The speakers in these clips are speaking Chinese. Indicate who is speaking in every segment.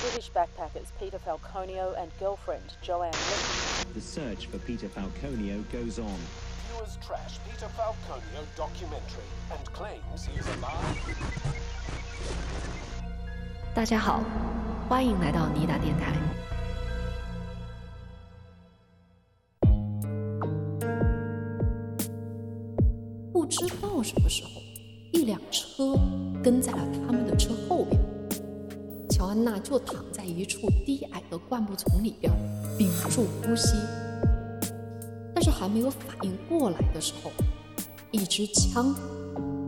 Speaker 1: British backpackers Peter Falconio and girlfriend Joanne Litton.
Speaker 2: The search for Peter Falconio goes on.
Speaker 3: Viewers trash Peter Falconio documentary and claims he is alive.
Speaker 4: 大家好，欢迎来到尼达电台。 什么时候，一辆车跟在了他们的车后边。乔安娜就躺在一处低矮的灌木丛里边，屏住呼吸。但是还没有反应过来的时候，一支枪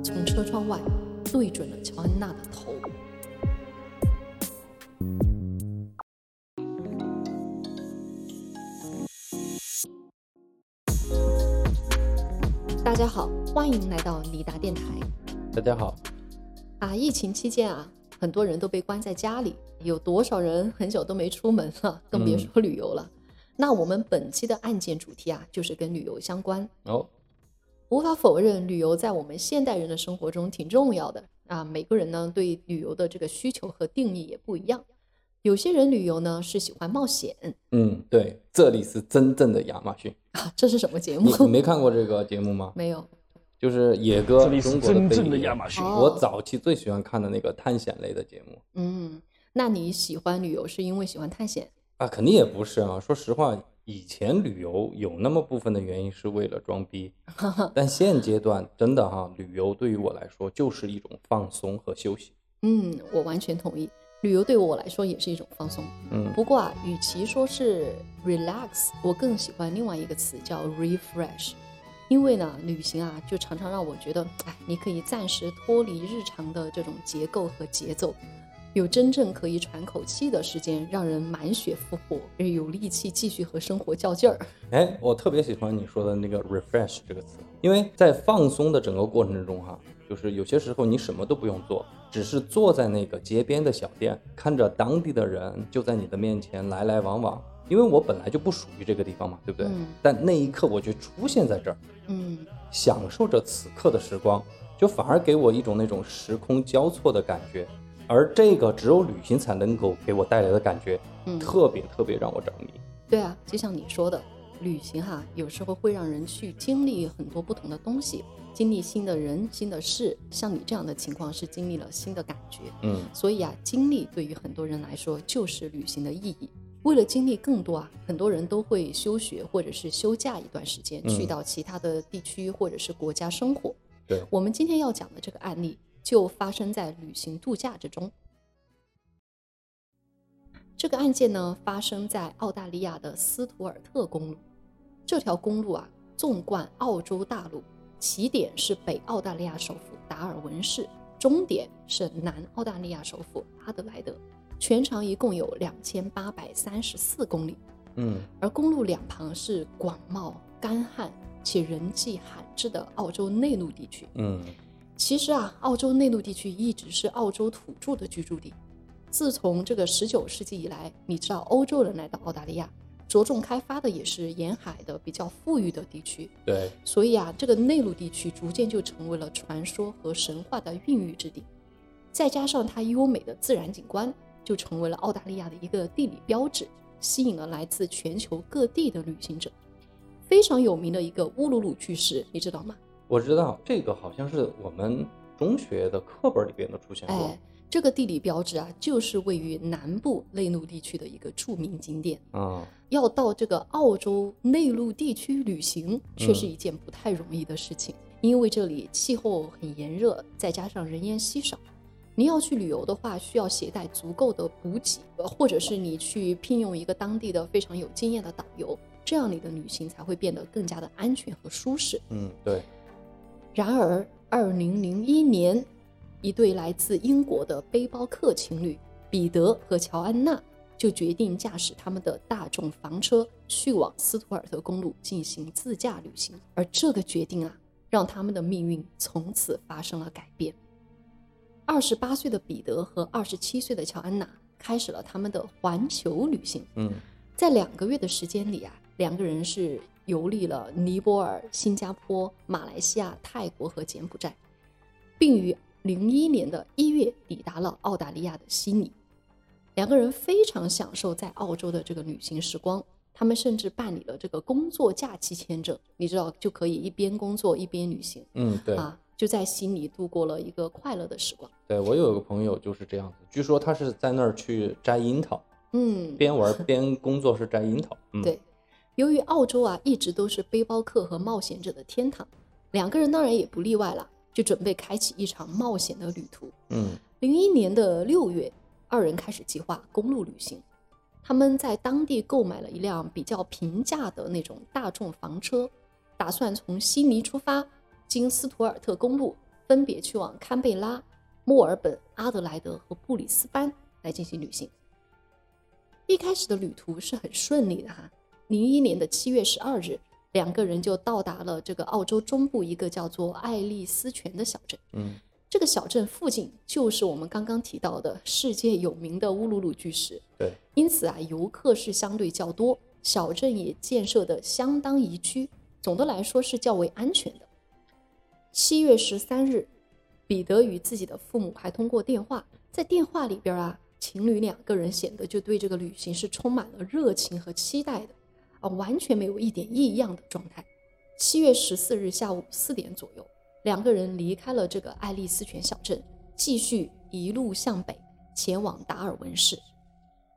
Speaker 4: 从车窗外对准了乔安娜的头。欢迎来到尼达电台。
Speaker 5: 大家好，
Speaker 4: 啊，疫情期间啊，很多人都被关在家里，有多少人很久都没出门了，更别说旅游了。那我们本期的案件主题啊，就是跟旅游相关。
Speaker 5: 哦，
Speaker 4: 无法否认，旅游在我们现代人的生活中挺重要的啊。每个人呢，对旅游的这个需求和定义也不一样。有些人旅游呢是喜欢冒险
Speaker 5: 嗯，对，这里是真正的亚马逊。
Speaker 4: 啊，这是什么节
Speaker 5: 你
Speaker 4: 目？
Speaker 5: 你没看过这个节目吗？
Speaker 4: 没有
Speaker 5: 就是野哥
Speaker 6: 这里是
Speaker 5: 中国
Speaker 6: 真正的亚马逊
Speaker 4: 哦
Speaker 5: 我早期最喜欢看的那个探险类的节目
Speaker 4: 嗯，那你喜欢旅游是因为喜欢探险？
Speaker 5: 啊，肯定也不是啊。说实话，以前旅游有那么部分的原因是为了装逼，但现阶段真的哈，旅游对于我来说就是一种放松和休息。
Speaker 4: 嗯，我完全同意。旅游对我来说也是一种放松。
Speaker 5: 嗯
Speaker 4: 不过啊，与其说是 relax，我更喜欢另外一个词叫 refresh。因为呢，旅行啊，就常常让我觉得，哎，你可以暂时脱离日常的这种结构和节奏，有真正可以喘口气的时间，让人满血复活，有力气继续和生活较劲儿。
Speaker 5: 哎，我特别喜欢你说的那个 refresh 这个词，因为在放松的整个过程之中哈，就是有些时候你什么都不用做，只是坐在那个街边的小店，看着当地的人就在你的面前来来往往。因为我本来就不属于这个地方嘛，对不对？
Speaker 4: 嗯
Speaker 5: 但那一刻我就出现在这儿，
Speaker 4: 嗯，
Speaker 5: 享受着此刻的时光，就反而给我一种那种时空交错的感觉。而这个只有旅行才能够给我带来的感觉，
Speaker 4: 嗯
Speaker 5: 特别特别让我着迷。
Speaker 4: 对啊，就像你说的，旅行哈，有时候会让人去经历很多不同的东西，经历新的人、新的事。像你这样的情况是经历了新的感觉，
Speaker 5: 嗯，
Speaker 4: 所以啊，经历对于很多人来说就是旅行的意义。为了经历更多啊，很多人都会休学或者是休假一段时间，去
Speaker 5: 嗯
Speaker 4: 到其他的地区或者是国家生活。
Speaker 5: 对，
Speaker 4: 我们今天要讲的这个案例就发生在旅行度假之中。这个案件呢，发生在澳大利亚的斯图尔特公路。这条公路啊，纵贯澳洲大陆，起点是北澳大利亚首府达尔文市，终点是南澳大利亚首府阿德莱德，全长一共有两千八百三十四公里。
Speaker 5: 嗯
Speaker 4: 而公路两旁是广袤、干旱且人迹罕至的澳洲内陆地区。
Speaker 5: 嗯
Speaker 4: 其实啊，澳洲内陆地区一直是澳洲土著的居住地。自从这个十九世纪以来，你知道欧洲人来到澳大利亚，着重开发的也是沿海的比较富裕的地区，
Speaker 5: 对，
Speaker 4: 所以啊，这个内陆地区逐渐就成为了传说和神话的孕育之地。再加上它优美的自然景观，就成为了澳大利亚的一个地理标志，吸引了来自全球各地的旅行者。非常有名的一个乌鲁鲁巨石，你知道吗？
Speaker 5: 我知道这个好像是我们中学的课本里边都出现过。
Speaker 4: 哎，这个地理标志啊，就是位于南部内陆地区的一个著名景点。
Speaker 5: 啊，
Speaker 4: 要到这个澳洲内陆地区旅行，却是一件不太容易的事情，因为这里气候很炎热，再加上人烟稀少。你要去旅游的话，需要携带足够的补给，呃或者是你去聘用一个当地的非常有经验的导游，这样你的旅行才会变得更加的安全和舒适。
Speaker 5: 嗯，对，
Speaker 4: 然而，二零零一年，一对来自英国的背包客情侣彼得和乔安娜就决定驾驶他们的大众房车去往斯图尔特公路进行自驾旅行。而这个决定啊，让他们的命运从此发生了改变。二十八岁的彼得和二十七岁的乔安娜开始了他们的环球旅行。
Speaker 5: 嗯
Speaker 4: 在两个月的时间里啊，两个人是游历了尼泊尔、新加坡、马来西亚、泰国和柬埔寨，并于零一年的一月抵达了澳大利亚的悉尼。两个人非常享受在澳洲的这个旅行时光，他们甚至办理了这个工作假期签证，你知道就可以一边工作一边旅行
Speaker 5: 嗯，对
Speaker 4: 啊，就在悉尼度过了一个快乐的时光。
Speaker 5: 对，我有一个朋友就是这样子，据说他是在那儿去摘樱桃，
Speaker 4: 嗯，
Speaker 5: 边玩边工作是摘樱桃。嗯，
Speaker 4: 对，由于澳洲啊一直都是背包客和冒险者的天堂，两个人当然也不例外了，就准备开启一场冒险的旅途。
Speaker 5: 嗯
Speaker 4: 零一年的六月，二人开始计划公路旅行。他们在当地购买了一辆比较平价的那种大众房车，打算从悉尼出发，经斯图尔特公路，分别去往堪贝拉、墨尔本、阿德莱德和布里斯班来进行旅行。一开始的旅途是很顺利的哈。零一年的七月十二日，两个人就到达了这个澳洲中部一个叫做爱丽丝泉的小镇。
Speaker 5: 嗯
Speaker 4: 这个小镇附近就是我们刚刚提到的世界有名的乌鲁鲁巨石，
Speaker 5: 对，
Speaker 4: 因此啊，游客是相对较多，小镇也建设的相当宜居，总的来说是较为安全的。七月十三日，彼得与自己的父母还通过电话，在电话里边啊，情侣两个人显得就对这个旅行是充满了热情和期待的，啊，完全没有一点异样的状态。七月十四日下午四点左右，两个人离开了这个爱丽丝泉小镇，继续一路向北前往达尔文市。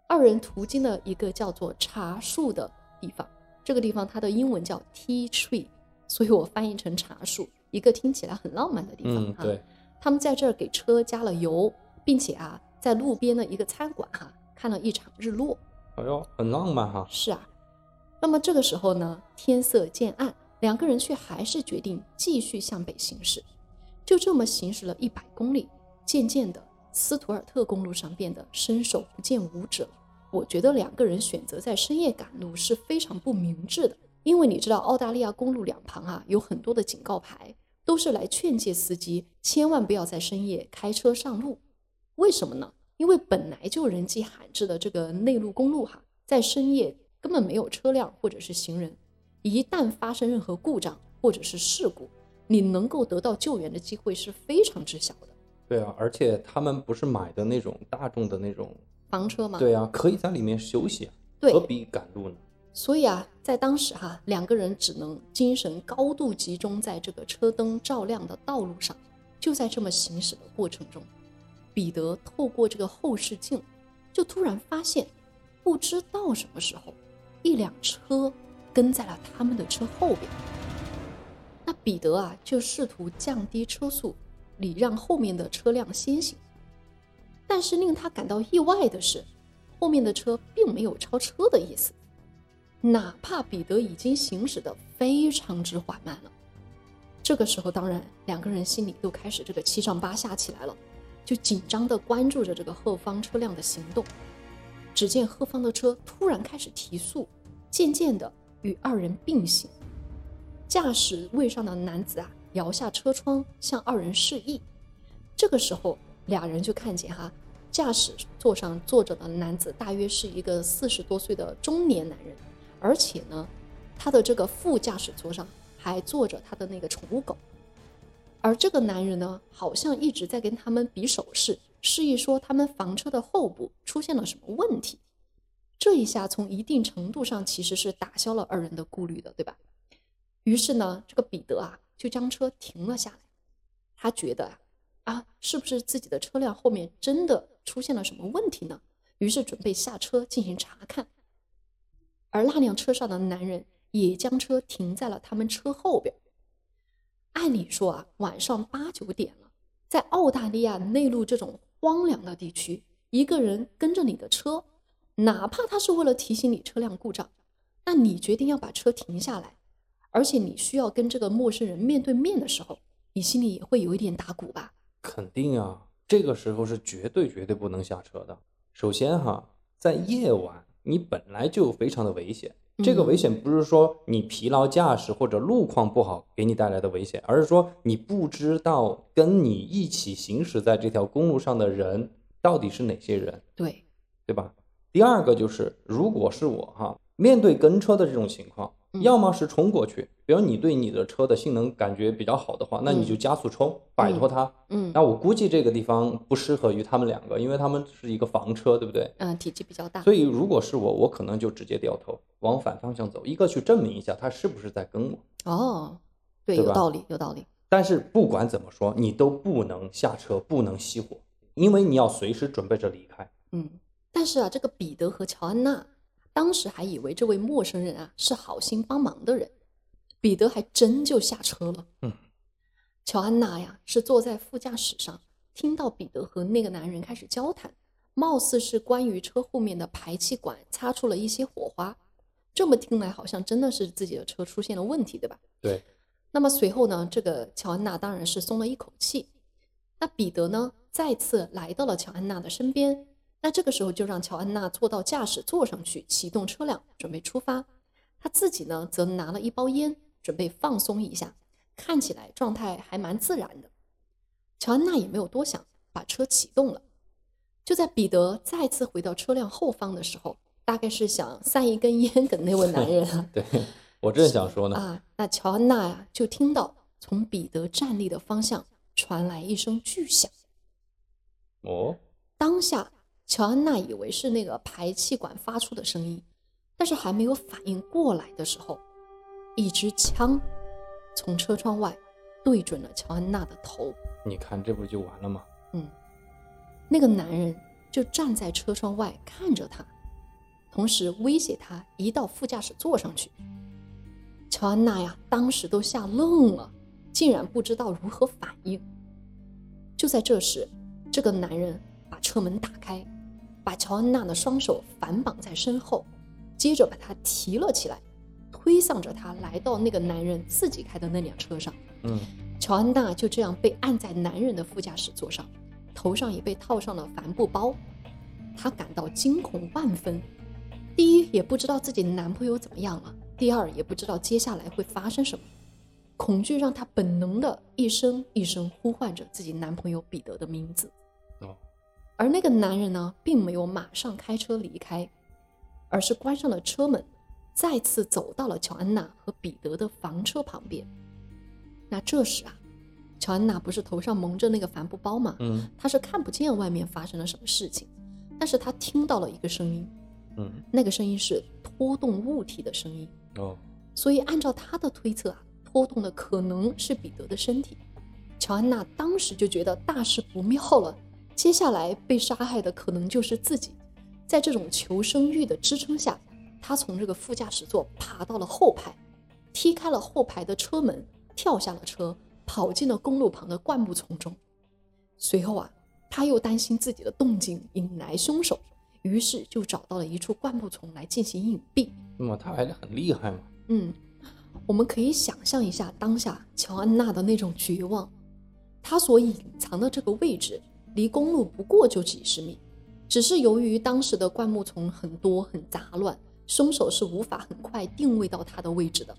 Speaker 4: 二人途经了一个叫做茶树的地方，这个地方它的英文叫 tea tree，所以我翻译成茶树，一个听起来很浪漫的地方。
Speaker 5: 嗯，对，
Speaker 4: 他们在这儿给车加了油，并且啊，在路边的一个餐馆哈、看了一场日落。
Speaker 5: 哎呦，很浪漫哈。
Speaker 4: 是啊，那么这个时候呢，天色渐暗，两个人却还是决定继续向北行驶。就这么行驶了一百公里，渐渐的，斯图尔特公路上变得伸手不见五指了。我觉得两个人选择在深夜赶路是非常不明智的，因为你知道澳大利亚公路两旁啊有很多的警告牌，都是来劝诫司机千万不要在深夜开车上路。为什么呢？因为本来就人迹罕至的这个内陆公路哈，在深夜根本没有车辆或者是行人，一旦发生任何故障或者是事故，你能够得到救援的机会是非常之小的。
Speaker 5: 对啊，而且他们不是买的那种大众的那种，
Speaker 4: 房车吗，
Speaker 5: 对啊，可以在里面休息啊，
Speaker 4: 对
Speaker 5: 何必赶路呢？
Speaker 4: 所以啊，在当时哈，两个人只能精神高度集中在这个车灯照亮的道路上。就在这么行驶的过程中，彼得透过这个后视镜，就突然发现，不知道什么时候，一辆车跟在了他们的车后边。那彼得啊，就试图降低车速，礼让后面的车辆先行。但是令他感到意外的是，后面的车并没有超车的意思。哪怕彼得已经行驶的非常之缓慢了，这个时候当然两个人心里都开始这个七上八下起来了，就紧张的关注着这个后方车辆的行动。只见后方的车突然开始提速，渐渐的与二人并行。驾驶位上的男子啊摇下车窗向二人示意。这个时候，俩人就看见哈，驾驶座上坐着的男子大约是一个四十多岁的中年男人。而且呢，他的这个副驾驶座上还坐着他的那个宠物狗，而这个男人呢，好像一直在跟他们比手势，示意说他们房车的后部出现了什么问题。这一下从一定程度上其实是打消了二人的顾虑的，对吧？于是呢，这个彼得啊就将车停了下来，他觉得啊啊，是不是自己的车辆后面真的出现了什么问题呢？于是准备下车进行查看。而那辆车上的男人也将车停在了他们车后边。按理说啊，晚上八九点了，在澳大利亚内陆这种荒凉的地区，一个人跟着你的车，哪怕他是为了提醒你车辆故障，那你决定要把车停下来，而且你需要跟这个陌生人面对面的时候，你心里也会有一点打鼓吧？
Speaker 5: 肯定啊，这个时候是绝对绝对不能下车的。首先哈，在夜晚你本来就非常的危险，这个危险不是说你疲劳驾驶或者路况不好给你带来的危险，而是说你不知道跟你一起行驶在这条公路上的人到底是哪些人。
Speaker 4: 对，
Speaker 5: 对吧？第二个就是，如果是我哈，面对跟车的这种情况，
Speaker 4: 嗯
Speaker 5: 要么是冲过去，比如你对你的车的性能感觉比较好的话，那你就加速冲，摆脱它。
Speaker 4: 嗯
Speaker 5: 那我估计这个地方不适合于他们两个，因为他们是一个房车，对不对？
Speaker 4: 嗯，体积比较大，
Speaker 5: 所以如果是我，我可能就直接掉头往反方向走，一个去证明一下他是不是在跟我。
Speaker 4: 哦，对，
Speaker 5: 对
Speaker 4: 有道理，有道理。
Speaker 5: 但是不管怎么说，你都不能下车，不能熄火，因为你要随时准备着离开。
Speaker 4: 嗯，但是啊，这个彼得和乔安娜当时还以为这位陌生人啊是好心帮忙的人，彼得还真就下车了。
Speaker 5: 嗯，
Speaker 4: 乔安娜呀是坐在副驾驶上，听到彼得和那个男人开始交谈，貌似是关于车后面的排气管擦出了一些火花。这么听来，好像真的是自己的车出现了问题，对吧？
Speaker 5: 对，
Speaker 4: 那么随后呢，这个乔安娜当然是松了一口气。那彼得呢，再次来到了乔安娜的身边。那这个时候就让乔安娜坐到驾驶座上去，启动车辆，准备出发。他自己呢，则拿了一包烟，准备放松一下，看起来状态还蛮自然的。乔安娜也没有多想，把车启动了。就在彼得再次回到车辆后方的时候，大概是想散一根烟给那位男人啊，
Speaker 5: 对我正想说呢，
Speaker 4: 啊，那乔安娜呀、就听到从彼得站立的方向传来一声巨响。
Speaker 5: 哦，
Speaker 4: 当下，乔安娜以为是那个排气管发出的声音，但是还没有反应过来的时候，一支枪从车窗外对准了乔安娜的头。
Speaker 5: 你看这不就完了吗？
Speaker 4: 嗯，那个男人就站在车窗外看着他，同时威胁他移到副驾驶座上去。乔安娜呀，当时都吓愣了，竟然不知道如何反应。就在这时，这个男人把车门打开，把乔安娜的双手反绑在身后，接着把她提了起来，推搡着她来到那个男人自己开的那辆车上。
Speaker 5: 嗯，
Speaker 4: 乔安娜就这样被按在男人的副驾驶座上，头上也被套上了帆布包。她感到惊恐万分，第一也不知道自己男朋友怎么样了，第二也不知道接下来会发生什么。恐惧让她本能的一声一声呼唤着自己男朋友彼得的名字。
Speaker 5: 哦，
Speaker 4: 而那个男人呢，并没有马上开车离开，而是关上了车门，再次走到了乔安娜和彼得的房车旁边。那这时啊，乔安娜不是头上蒙着那个帆布包吗？
Speaker 5: 嗯
Speaker 4: 她是看不见外面发生了什么事情，但是她听到了一个声音，
Speaker 5: 嗯，
Speaker 4: 那个声音是拖动物体的声音。
Speaker 5: 哦，
Speaker 4: 所以按照她的推测啊，拖动的可能是彼得的身体。乔安娜当时就觉得大事不妙了，接下来被杀害的可能就是自己。在这种求生欲的支撑下，他从这个副驾驶座爬到了后排，踢开了后排的车门，跳下了车，跑进了公路旁的灌木丛中。随后啊，他又担心自己的动静引来凶手，于是就找到了一处灌木丛来进行隐蔽。
Speaker 5: 那么他还是很厉害嘛？
Speaker 4: 嗯，我们可以想象一下当下乔安娜的那种绝望。她所隐藏的这个位置离公路不过就几十米，只是由于当时的灌木丛很多很杂乱，凶手是无法很快定位到他的位置的。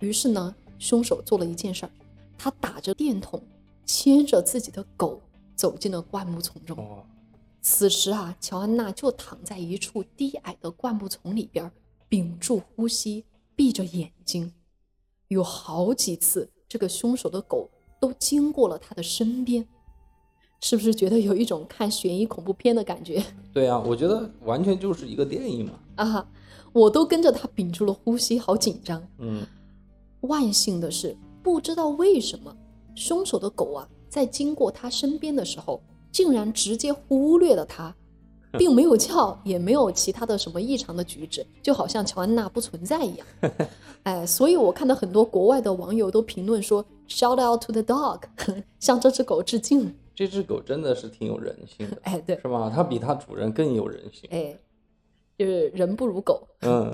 Speaker 4: 于是呢，凶手做了一件事儿，他打着电筒，牵着自己的狗走进了灌木丛中。
Speaker 5: 哦，
Speaker 4: 此时啊，乔安娜就躺在一处低矮的灌木丛里边，屏住呼吸，闭着眼睛。有好几次，这个凶手的狗都经过了他的身边，是不是觉得有一种看悬疑恐怖片的感觉
Speaker 5: 对啊，我觉得完全就是一个电影嘛。
Speaker 4: 啊？我都跟着他屏住了呼吸，好紧张。
Speaker 5: 嗯，
Speaker 4: 万幸的是，不知道为什么，凶手的狗啊，在经过他身边的时候，竟然直接忽略了他，并没有叫，也没有其他的什么异常的举止，就好像乔安娜不存在一样。哎，所以我看到很多国外的网友都评论说，shout out to the dog，向这只狗致敬。
Speaker 5: 这只狗真的是挺有人性的，
Speaker 4: 哎，对，
Speaker 5: 是吧？它比它主人更有人性。
Speaker 4: 哎，就是人不如狗。
Speaker 5: 嗯，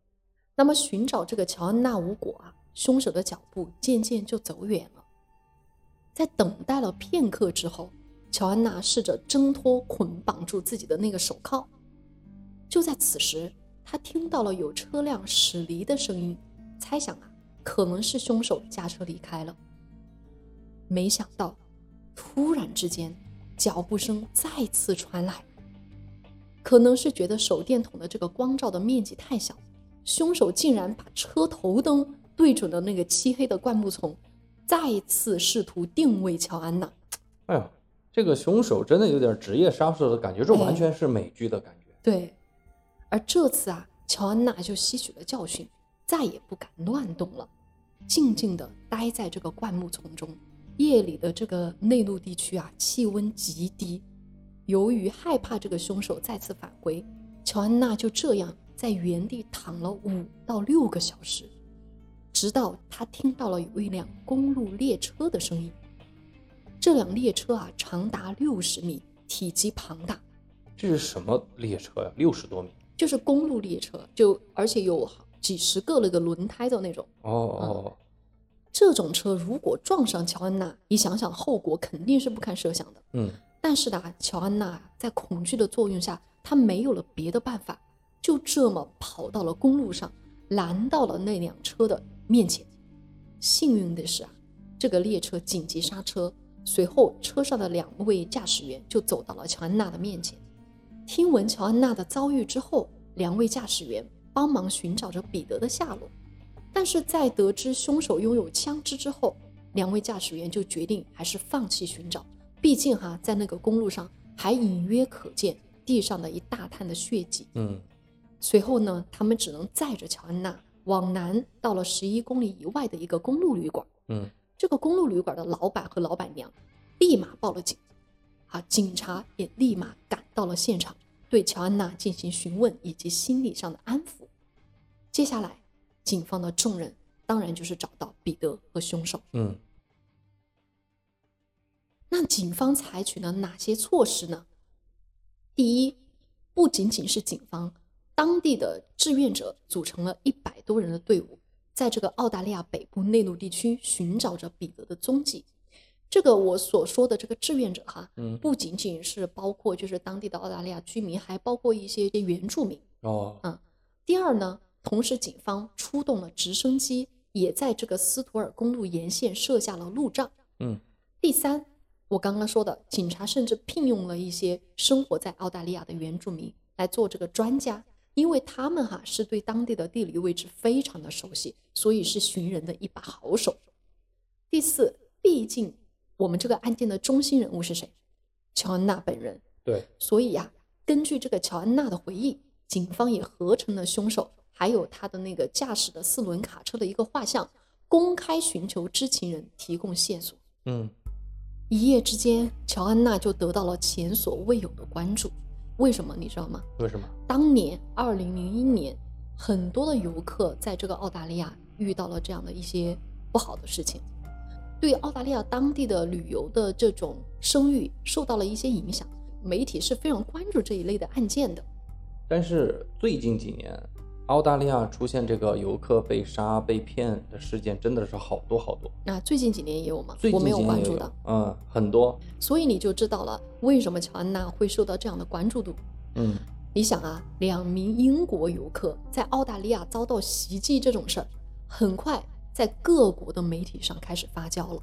Speaker 4: 那么寻找这个乔安娜无果啊，凶手的脚步渐渐就走远了。在等待了片刻之后，乔安娜试着挣脱捆绑住自己的那个手铐。就在此时，她听到了有车辆驶离的声音，猜想啊，可能是凶手驾车离开了。没想到，突然之间，脚步声再次传来，可能是觉得手电筒的这个光照的面积太小，凶手竟然把车头灯对准了那个漆黑的灌木丛，再次试图定位乔安娜。
Speaker 5: 哎呀，这个凶手真的有点职业杀手的感觉，这完
Speaker 4: 哎
Speaker 5: 全是美剧的感觉。
Speaker 4: 对，而这次啊，乔安娜就吸取了教训，再也不敢乱动了，静静地待在这个灌木丛中。夜里的这个内陆地区啊，气温极低。由于害怕这个凶手再次返回，乔安娜就这样在原地躺了五到六个小时，直到她听到了有一辆公路列车的声音。这辆列车啊，长达六十米，体积庞大，
Speaker 5: 这是什么列车呀？六十多米。
Speaker 4: 就是公路列车，就而且有几十个那个轮胎的那种。
Speaker 5: 哦哦，
Speaker 4: 这种车如果撞上乔安娜，你想想后果肯定是不堪设想的。
Speaker 5: 嗯，
Speaker 4: 但是呢，乔安娜在恐惧的作用下，她没有了别的办法，就这么跑到了公路上，拦到了那辆车的面前。幸运的是啊，这个列车紧急刹车，随后车上的两位驾驶员就走到了乔安娜的面前。听闻乔安娜的遭遇之后，两位驾驶员帮忙寻找着彼得的下落。但是在得知凶手拥有枪支之后，两位驾驶员就决定还是放弃寻找。毕竟哈，在那个公路上还隐约可见地上的一大滩的血迹。
Speaker 5: 嗯，
Speaker 4: 随后呢，他们只能载着乔安娜往南，到了十一公里以外的一个公路旅馆。
Speaker 5: 嗯，
Speaker 4: 这个公路旅馆的老板和老板娘立马报了警，啊，警察也立马赶到了现场，对乔安娜进行询问以及心理上的安抚。接下来，警方的重任当然就是找到彼得和凶手。
Speaker 5: 嗯，
Speaker 4: 那警方采取了哪些措施呢？第一，不仅仅是警方，当地的志愿者组成了一百多人的队伍，在这个澳大利亚北部内陆地区寻找着彼得的踪迹。这个我所说的这个志愿者哈，
Speaker 5: 嗯
Speaker 4: 不仅仅是包括就是当地的澳大利亚居民，还包括一些原住民。
Speaker 5: 哦，嗯
Speaker 4: 第二呢，同时警方出动了直升机，也在这个斯图尔公路沿线设下了路障。
Speaker 5: 嗯，
Speaker 4: 第三，我刚刚说的，警察甚至聘用了一些生活在澳大利亚的原住民来做这个专家，因为他们哈是对当地的地理位置非常的熟悉，所以是寻人的一把好手。第四，毕竟我们这个案件的中心人物是谁？乔安娜本人。
Speaker 5: 对，
Speaker 4: 所以呀、根据这个乔安娜的回忆，警方也合成了凶手，还有他的那个驾驶的四轮卡车的一个画像，公开寻求知情人提供线索。
Speaker 5: 嗯，
Speaker 4: 一夜之间，乔安娜就得到了前所未有的关注。为什么你知道吗？
Speaker 5: 为什么？
Speaker 4: 当年二零零一年，很多的游客在这个澳大利亚遇到了这样的一些不好的事情，对澳大利亚当地的旅游的这种声誉受到了一些影响。媒体是非常关注这一类的案件的。
Speaker 5: 但是最近几年，澳大利亚出现这个游客被杀、被骗的事件真的是好多好多。
Speaker 4: 那最近几年也有吗？
Speaker 5: 最近
Speaker 4: 我没有
Speaker 5: 几年也有
Speaker 4: 关注到，，
Speaker 5: 嗯，很多，
Speaker 4: 所以你就知道了为什么乔安娜会受到这样的关注度。
Speaker 5: 嗯，
Speaker 4: 你想啊，两名英国游客在澳大利亚遭到袭击这种事儿，很快在各国的媒体上开始发酵了。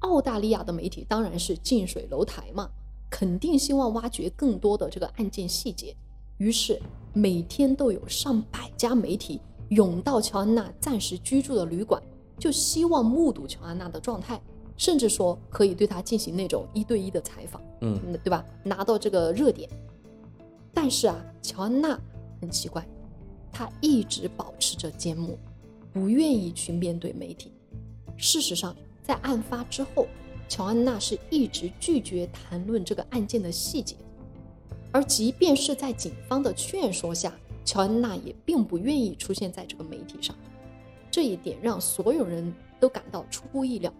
Speaker 4: 澳大利亚的媒体当然是近水楼台嘛，肯定希望挖掘更多的这个案件细节。于是每天都有上百家媒体涌到乔安娜暂时居住的旅馆，就希望目睹乔安娜的状态，甚至说可以对她进行那种一对一的采访。
Speaker 5: 嗯，
Speaker 4: 嗯，对吧？拿到这个热点。但是啊，乔安娜很奇怪，她一直保持着缄默，不愿意去面对媒体。事实上，在案发之后，乔安娜是一直拒绝谈论这个案件的细节，而即便是在警方的劝说下，乔安娜也并不愿意出现在这个媒体上。这一点让所有人都感到出乎意料。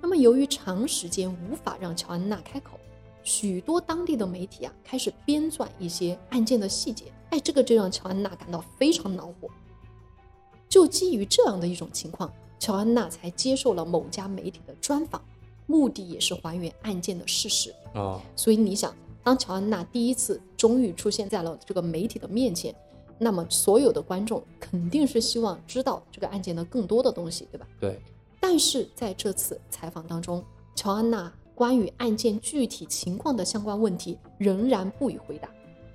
Speaker 4: 那么，由于长时间无法让乔安娜开口，许多当地的媒体啊开始编撰一些案件的细节。哎，这个就让乔安娜感到非常恼火。就基于这样的一种情况，乔安娜才接受了某家媒体的专访，目的也是还原案件的事实。
Speaker 5: 啊，
Speaker 4: 所以你想，当乔安娜第一次终于出现在了这个媒体的面前，那么所有的观众肯定是希望知道这个案件的更多的东西，对吧？
Speaker 5: 对，
Speaker 4: 但是在这次采访当中，乔安娜关于案件具体情况的相关问题仍然不予回答。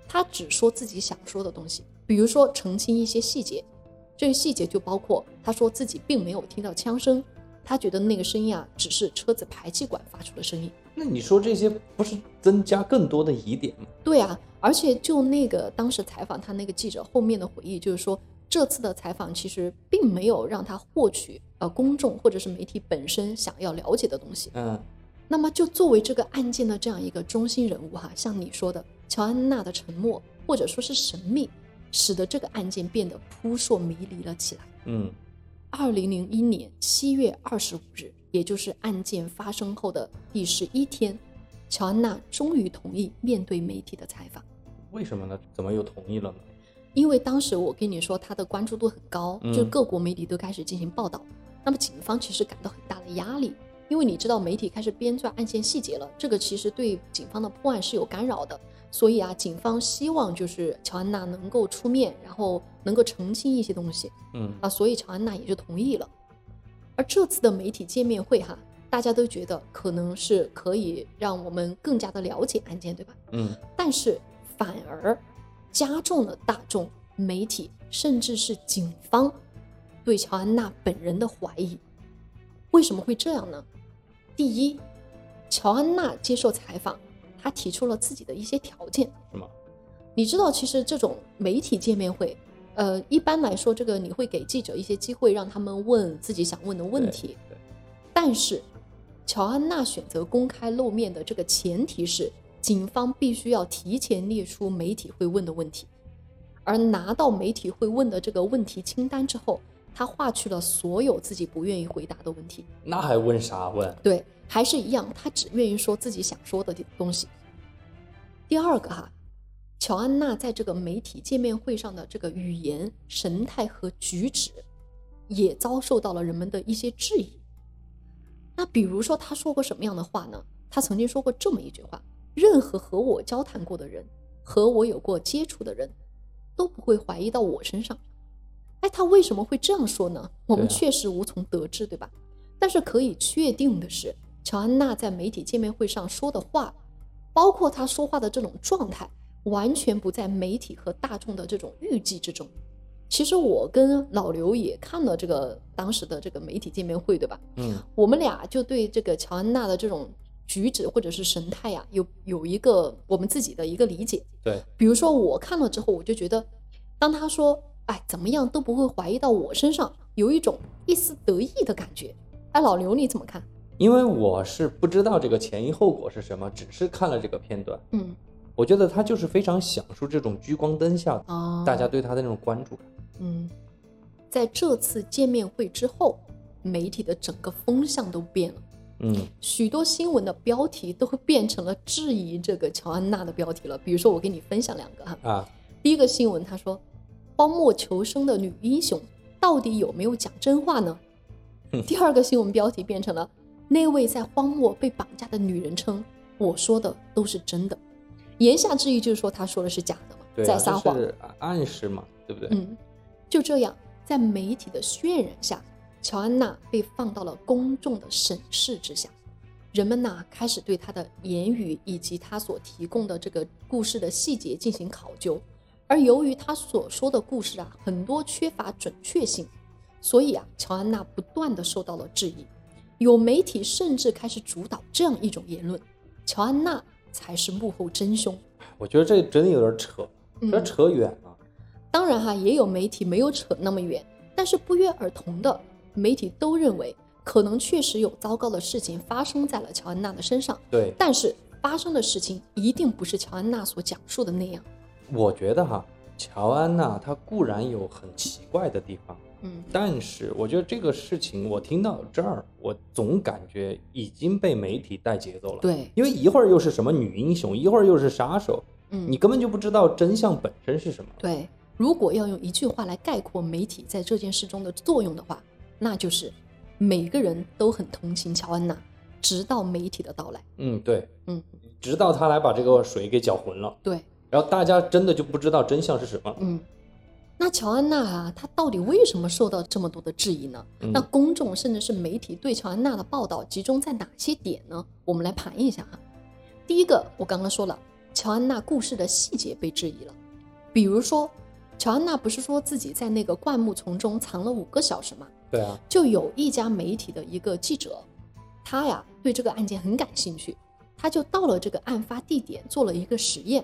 Speaker 4: 她只说自己想说的东西，比如说澄清一些细节，这些细节就包括她说自己并没有听到枪声，她觉得那个声音啊只是车子排气管发出的声音。
Speaker 5: 那你说这些不是增加更多的疑点吗？
Speaker 4: 对啊，而且就那个当时采访他那个记者后面的回忆，就是说这次的采访其实并没有让他获取呃公众或者是媒体本身想要了解的东西。
Speaker 5: 嗯，
Speaker 4: 那么就作为这个案件的这样一个中心人物哈，像你说的，乔安娜的沉默或者说是神秘，使得这个案件变得扑朔迷离了起来。
Speaker 5: 嗯，
Speaker 4: 二零零一年七月二十五日，也就是案件发生后的第十一天，乔安娜终于同意面对媒体的采访。
Speaker 5: 为什么呢？怎么又同意了呢？
Speaker 4: 因为当时我跟你说，他的关注度很高，
Speaker 5: 嗯
Speaker 4: 就各国媒体都开始进行报道。那么警方其实感到很大的压力，因为你知道媒体开始编撰案件细节了，这个其实对警方的破案是有干扰的。所以啊，警方希望就是乔安娜能够出面，然后能够澄清一些东西
Speaker 5: 嗯
Speaker 4: 啊，所以乔安娜也就同意了。而这次的媒体见面会哈，大家都觉得可能是可以让我们更加的了解案件，对吧？
Speaker 5: 嗯，
Speaker 4: 但是反而加重了大众、媒体甚至是警方对乔安娜本人的怀疑。为什么会这样呢？第一，乔安娜接受采访，她提出了自己的一些条件。
Speaker 5: 是吗？
Speaker 4: 你知道，其实这种媒体见面会，呃，一般来说，这个你会给记者一些机会，让他们问自己想问的问题。
Speaker 5: 对，
Speaker 4: 但是，乔安娜选择公开露面的这个前提是，警方必须要提前列出媒体会问的问题，而拿到媒体会问的这个问题清单之后，他划去了所有自己不愿意回答的问题。
Speaker 5: 那还问啥问？
Speaker 4: 对，还是一样，他只愿意说自己想说的东西。第二个哈，乔安娜在这个媒体见面会上的这个语言、神态和举止，也遭受到了人们的一些质疑。那比如说，她说过什么样的话呢？她曾经说过这么一句话：“任何和我交谈过的人，和我有过接触的人，都不会怀疑到我身上。”哎，她为什么会这样说呢？我们确实无从得知，对吧？但是可以确定的是，乔安娜在媒体见面会上说的话，包括她说话的这种状态，完全不在媒体和大众的这种预计之中。其实我跟老刘也看了这个当时的这个媒体见面会，对吧？
Speaker 5: 嗯
Speaker 4: 我们俩就对这个乔安娜的这种举止或者是神态呀、有有一个我们自己的一个理解。
Speaker 5: 对，
Speaker 4: 比如说我看了之后，我就觉得，当他说“哎，怎么样都不会怀疑到我身上”，有一种一丝得意的感觉。哎，老刘你怎么看？
Speaker 5: 因为我是不知道这个前因后果是什么，只是看了这个片段，
Speaker 4: 嗯，
Speaker 5: 我觉得他就是非常享受这种聚光灯下
Speaker 4: 啊
Speaker 5: 大家对他的那种关注感。
Speaker 4: 嗯，在这次见面会之后，媒体的整个风向都变了。
Speaker 5: 嗯
Speaker 4: 许多新闻的标题都会变成了质疑这个乔安娜的标题了。比如说，我给你分享两个哈。
Speaker 5: 啊，
Speaker 4: 第一个新闻，他说：“荒漠求生的女英雄到底有没有讲真话呢？”第二个新闻标题变成了“那位在荒漠被绑架的女人称我说的都是真的”，言下之意就是说他说的是假的嘛，
Speaker 5: 对啊，
Speaker 4: 在撒谎。
Speaker 5: 这是暗示嘛，对不对？
Speaker 4: 嗯，就这样，在媒体的渲染下，乔安娜被放到了公众的审视之下。人们呐开始对她的言语以及她所提供的这个故事的细节进行考究，而由于她所说的故事啊很多缺乏准确性，所以啊乔安娜不断的受到了质疑。有媒体甚至开始主导这样一种言论：乔安娜才是幕后真凶。
Speaker 5: 我觉得这真的有点扯，
Speaker 4: 嗯
Speaker 5: 这扯远了。
Speaker 4: 当然哈，也有媒体没有扯那么远，但是不约而同的，媒体都认为可能确实有糟糕的事情发生在了乔安娜的身上，
Speaker 5: 对，
Speaker 4: 但是发生的事情一定不是乔安娜所讲述的那样。
Speaker 5: 我觉得哈，乔安娜她固然有很奇怪的地方，
Speaker 4: 嗯
Speaker 5: 但是我觉得这个事情我听到这儿，我总感觉已经被媒体带节奏了。，
Speaker 4: 对，
Speaker 5: 因为一会儿又是什么女英雄，一会儿又是杀手，
Speaker 4: 嗯
Speaker 5: 你根本就不知道真相本身是什么。
Speaker 4: 对。如果要用一句话来概括媒体在这件事中的作用的话，那就是每个人都很同情乔安娜，直到媒体的到来。
Speaker 5: 嗯，对，
Speaker 4: 嗯，
Speaker 5: 直到他来把这个水给搅浑了，
Speaker 4: 对，
Speaker 5: 然后大家真的就不知道真相是什么。
Speaker 4: 嗯，那乔安娜啊，她到底为什么受到这么多的质疑呢？
Speaker 5: 嗯
Speaker 4: 那公众甚至是媒体对乔安娜的报道集中在哪些点呢？我们来盘一下哈。第一个，我刚刚说了，乔安娜故事的细节被质疑了。比如说，乔安娜不是说自己在那个灌木丛中藏了五个小时吗？
Speaker 5: 对啊，
Speaker 4: 就有一家媒体的一个记者，他呀对这个案件很感兴趣，他就到了这个案发地点做了一个实验，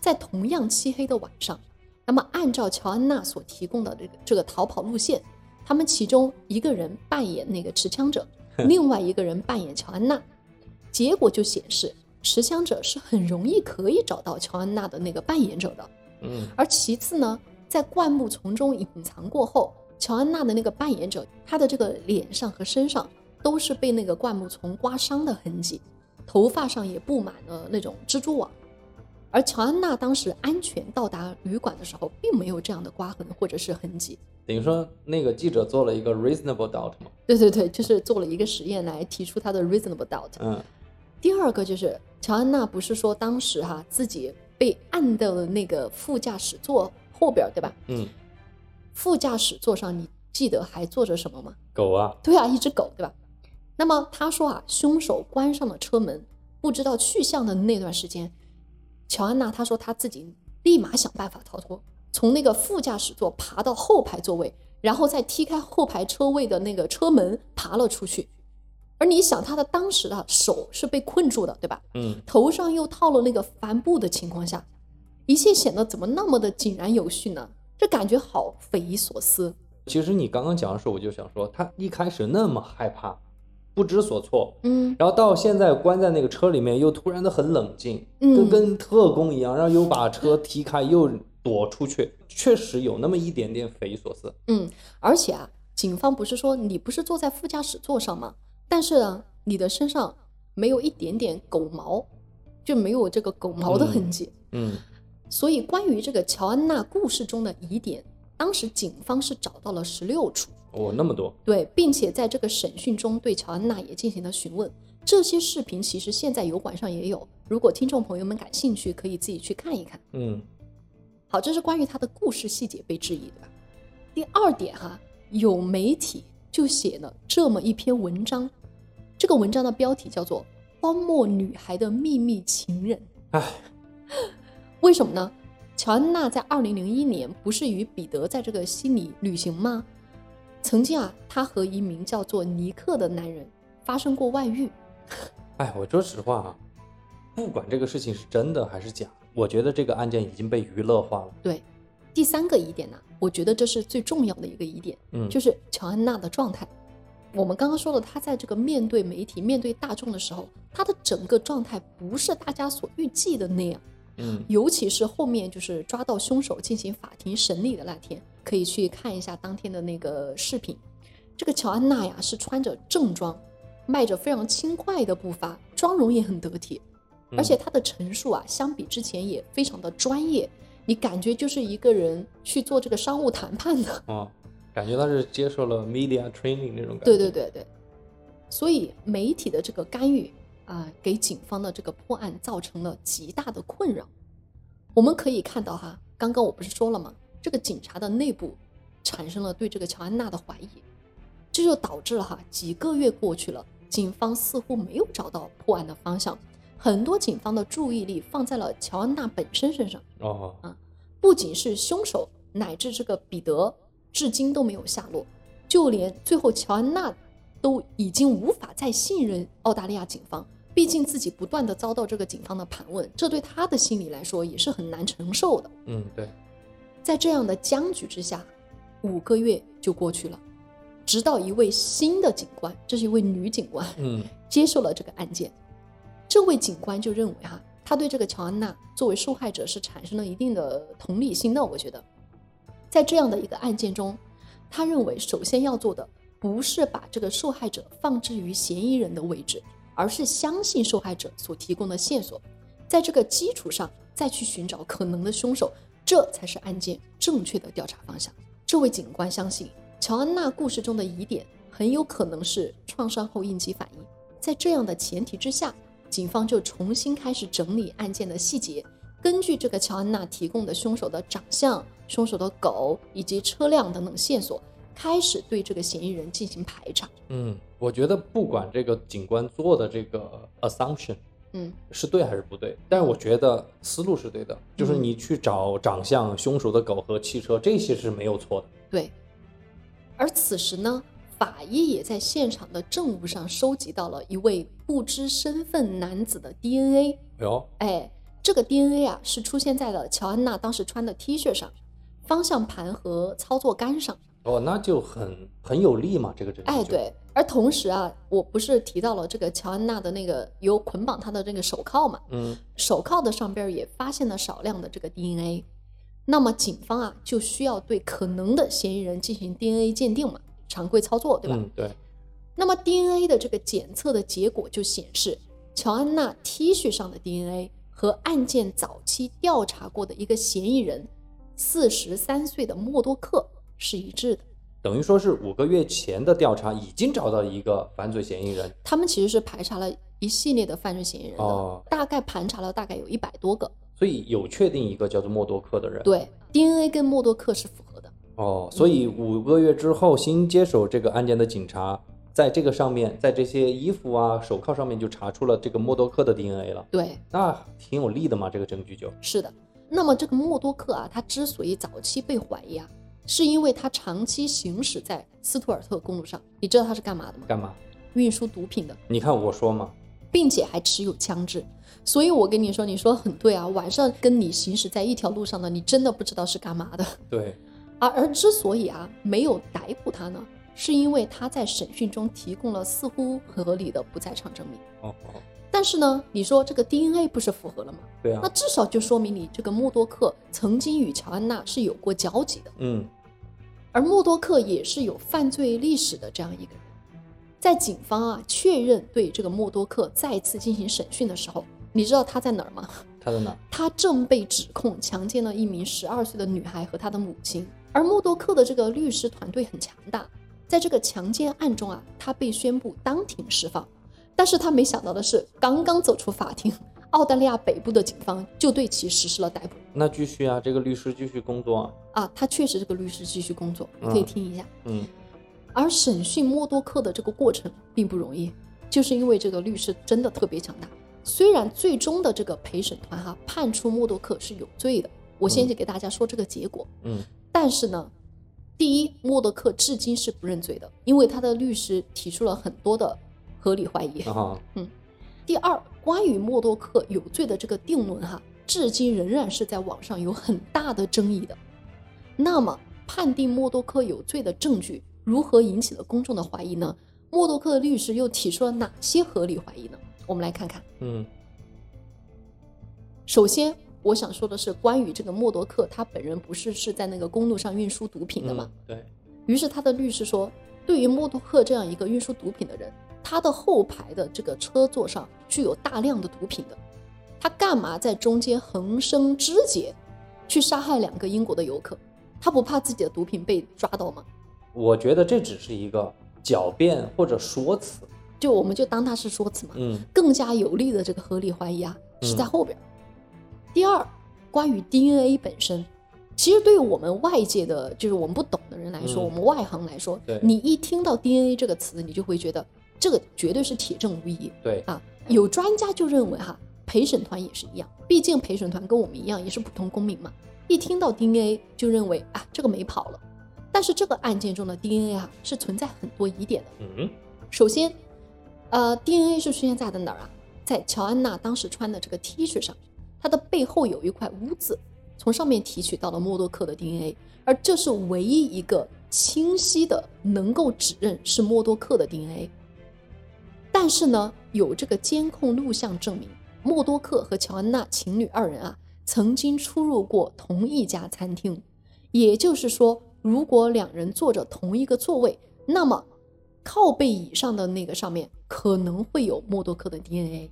Speaker 4: 在同样漆黑的晚上，那么按照乔安娜所提供的这个这个逃跑路线，他们其中一个人扮演那个持枪者，另外一个人扮演乔安娜，结果就显示持枪者是很容易可以找到乔安娜的那个扮演者的。
Speaker 5: 嗯
Speaker 4: 而其次呢，在灌木丛中隐藏过后，乔安娜的那个扮演者，她的这个脸上和身上都是被那个灌木丛刮伤的痕迹，头发上也布满了那种蜘蛛网。而乔安娜当时安全到达旅馆的时候，并没有这样的刮痕或者是痕迹。
Speaker 5: 等于说那个记者做了一个 reasonable doubt 嘛，
Speaker 4: 对对对，就是做了一个实验来提出他的 reasonable doubt。
Speaker 5: 嗯
Speaker 4: 第二个就是乔安娜不是说当时哈、自己被按到了那个副驾驶座后边儿，对吧？
Speaker 5: 嗯，
Speaker 4: 副驾驶座上你记得还坐着什么吗？
Speaker 5: 狗啊，
Speaker 4: 对啊，一只狗，对吧？那么他说啊，凶手关上了车门，不知道去向的那段时间，乔安娜她说她自己立马想办法逃脱，从那个副驾驶座爬到后排座位，然后再踢开后排车位的那个车门爬了出去。而你想，她的当时的手是被困住的，对吧？
Speaker 5: 嗯
Speaker 4: 头上又套了那个帆布的情况下，一切显得怎么那么的井然有序呢？这感觉好匪夷所思。
Speaker 5: 其实你刚刚讲的时候，我就想说，他一开始那么害怕，不知所措，
Speaker 4: 嗯
Speaker 5: 然后到现在关在那个车里面，又突然的很冷静，
Speaker 4: 嗯
Speaker 5: 跟跟特工一样，然后又把车踢开，又躲出去，确实有那么一点点匪夷所思。
Speaker 4: 嗯，而且啊，警方不是说你不是坐在副驾驶座上吗？但是呢，你的身上没有一点点狗毛，就没有这个狗毛的痕迹。
Speaker 5: 嗯
Speaker 4: 所以关于这个乔安娜故事中的疑点，当时警方是找到了十六处。
Speaker 5: 哦，那么多，
Speaker 4: 对，并且在这个审讯中对乔安娜也进行了询问。这些视频其实现在油管上也有，如果听众朋友们感兴趣，可以自己去看一看。
Speaker 5: 嗯
Speaker 4: 好，这是关于他的故事细节被质疑，对吧？第二点哈，有媒体就写了这么一篇文章，这个文章的标题叫做《荒漠女孩的秘密情人》。
Speaker 5: 唉，
Speaker 4: 为什么呢？乔安娜在二零零一年不是与彼得在这个悉尼旅行吗？曾经啊，她和一名叫做尼克的男人发生过外遇。
Speaker 5: 哎，我说实话啊，不管这个事情是真的还是假，我觉得这个案件已经被娱乐化了。
Speaker 4: 对，第三个疑点呢，我觉得这是最重要的一个疑点，
Speaker 5: 嗯
Speaker 4: 就是乔安娜的状态。我们刚刚说了，她在这个面对媒体、面对大众的时候，她的整个状态不是大家所预计的那样。
Speaker 5: 嗯
Speaker 4: 尤其是后面就是抓到凶手进行法庭审理的那天，可以去看一下当天的那个视频。这个乔安娜呀是穿着正装，迈着非常轻快的步伐，妆容也很得体，而且她的陈述啊，相比之前也非常的专业，你感觉就是一个人去做这个商务谈判的。
Speaker 5: 哦，感觉他是接受了 media training 那种感觉。
Speaker 4: 对对对对，所以媒体的这个干预啊、给警方的这个破案造成了极大的困扰。我们可以看到哈，刚刚我不是说了吗？这个警察的内部产生了对这个乔安娜的怀疑，这就导致了哈，几个月过去了，警方似乎没有找到破案的方向，很多警方的注意力放在了乔安娜本身身上。
Speaker 5: 哦啊，
Speaker 4: 不仅是凶手，乃至这个彼得，至今都没有下落。就连最后乔安娜都已经无法再信任澳大利亚警方，毕竟自己不断的遭到这个警方的盘问，这对他的心理来说也是很难承受的。
Speaker 5: 嗯，对，
Speaker 4: 在这样的僵局之下，五个月就过去了，直到一位新的警官，这是一位女警官，
Speaker 5: 嗯
Speaker 4: 接受了这个案件。这位警官就认为哈、他对这个乔安娜作为受害者是产生了一定的同理心的。我觉得，在这样的一个案件中，他认为首先要做的不是把这个受害者放置于嫌疑人的位置，而是相信受害者所提供的线索，在这个基础上再去寻找可能的凶手，这才是案件正确的调查方向。这位警官相信，乔安娜故事中的疑点很有可能是创伤后应激反应。在这样的前提之下，警方就重新开始整理案件的细节，根据这个乔安娜提供的凶手的长相、凶手的狗以及车辆等等线索，开始对这个嫌疑人进行排查。
Speaker 5: 嗯，我觉得不管这个警官做的这个 assumption
Speaker 4: 嗯
Speaker 5: 是对还是不对？但是我觉得思路是对的，就是
Speaker 4: 嗯
Speaker 5: 你去找长相凶手的狗和汽车，这些是没有错的。
Speaker 4: 对。而此时呢，法医也在现场的证物上收集到了一位不知身份男子的 DNA。
Speaker 5: 哎呦，
Speaker 4: 哎，这个 DNA 啊是出现在了乔安娜当时穿的 T 恤上、方向盘和操作杆上。
Speaker 5: 哦，那就很很有利嘛，这个证据。
Speaker 4: 哎，，对。而同时啊，我不是提到了这个乔安娜的那个有捆绑她的这个手铐嘛？
Speaker 5: 嗯，
Speaker 4: 手铐的上边也发现了少量的这个 DNA。那么警方啊就需要对可能的嫌疑人进行 DNA 鉴定嘛，常规操作，对吧？
Speaker 5: 嗯，对，
Speaker 4: 那么 DNA 的这个检测的结果就显示，乔安娜 T 恤上的 DNA 和案件早期调查过的一个嫌疑人，四十三岁的默多克是一致的。
Speaker 5: 等于说是五个月前的调查已经找到一个犯罪嫌疑人。
Speaker 4: 他们其实是排查了一系列的犯罪嫌疑人的，
Speaker 5: 哦
Speaker 4: 大概盘查了大概有一百多个。
Speaker 5: 所以有确定一个叫做默多克的人。
Speaker 4: 对，DNA 跟默多克是符合的。
Speaker 5: 哦，所以五个月之后，新接手这个案件的警察，在这个上面，在这些衣服啊、手铐上面就查出了这个默多克的 DNA 了。
Speaker 4: 对，
Speaker 5: 那挺有利的嘛，这个证据就。
Speaker 4: 是的。那么这个默多克啊，他之所以早期被怀疑啊，是因为他长期行驶在斯图尔特公路上。你知道他是干嘛的吗？
Speaker 5: 干嘛？
Speaker 4: 运输毒品的，
Speaker 5: 你看我说嘛，
Speaker 4: 并且还持有枪支。所以我跟你说，你说得很对啊。晚上跟你行驶在一条路上的，你真的不知道是干嘛的。
Speaker 5: 对，
Speaker 4: 而而之所以啊没有逮捕他呢，是因为他在审讯中提供了似乎合理的不在场证明。
Speaker 5: 哦哦，
Speaker 4: 但是呢，你说这个 DNA 不是符合了吗？
Speaker 5: 对啊，
Speaker 4: 那至少就说明你这个默多克曾经与乔安娜是有过交集的，
Speaker 5: 嗯，
Speaker 4: 而默多克也是有犯罪历史的这样一个人。在警方啊确认对这个默多克再次进行审讯的时候，你知道他在哪儿吗？
Speaker 5: 他在哪？
Speaker 4: 他正被指控强奸了一名十二岁的女孩和她的母亲。而默多克的这个律师团队很强大，在这个强奸案中啊，他被宣布当庭释放。但是他没想到的是，刚刚走出法庭，澳大利亚北部的警方就对其实施了逮捕。
Speaker 5: 那继续啊，这个律师继续工作啊。
Speaker 4: 啊，他确实这个律师继续工作，你可以
Speaker 5: 嗯
Speaker 4: 听一下。
Speaker 5: 嗯，
Speaker 4: 而审讯默多克的这个过程并不容易，就是因为这个律师真的特别强大。虽然最终的这个陪审团哈、判处默多克是有罪的，我先去给大家说这个结果。
Speaker 5: 嗯，
Speaker 4: 但是呢，第一，默多克至今是不认罪的，因为他的律师提出了很多的合理怀疑。
Speaker 5: 啊，
Speaker 4: 第二，关于默多克有罪的这个定论哈，至今仍然是在网上有很大的争议的。那么，判定默多克有罪的证据如何引起了公众的怀疑呢？默多克的律师又提出了哪些合理怀疑呢？我们来看看。
Speaker 5: 嗯，
Speaker 4: 首先，我想说的是关于这个默多克他本人不是是在那个公路上运输毒品的吗？
Speaker 5: 嗯？对，
Speaker 4: 于是他的律师说，对于默多克这样一个运输毒品的人，他的后排的这个车座上具有大量的毒品的，他干嘛在中间横生枝节，去杀害两个英国的游客？他不怕自己的毒品被抓到吗？
Speaker 5: 我觉得这只是一个狡辩或者说辞。
Speaker 4: 就我们就当他是说辞嘛。
Speaker 5: 嗯
Speaker 4: 更加有力的这个合理怀疑啊，是在
Speaker 5: 嗯
Speaker 4: 后边儿。第二，关于 DNA 本身，其实对于我们外界的，就是我们不懂的人来说，
Speaker 5: 嗯
Speaker 4: 我们外行来说，你一听到 DNA 这个词，你就会觉得这个绝对是铁证无疑
Speaker 5: 对，
Speaker 4: 啊。有专家就认为哈，陪审团也是一样，毕竟陪审团跟我们一样，也是普通公民嘛。一听到 DNA 就认为啊，这个没跑了。但是这个案件中的 DNA 啊，是存在很多疑点的。
Speaker 5: 嗯
Speaker 4: 首先，呃，DNA 是出现在的哪儿啊？在乔安娜当时穿的这个 T 恤上，它的背后有一块污渍，从上面提取到了默多克的 DNA，而这是唯一一个清晰的能够指认是默多克的 DNA。但是呢，有这个监控录像证明，默多克和乔安娜情侣二人啊，曾经出入过同一家餐厅。也就是说，如果两人坐着同一个座位，那么靠背椅上的那个上面可能会有默多克的 DNA。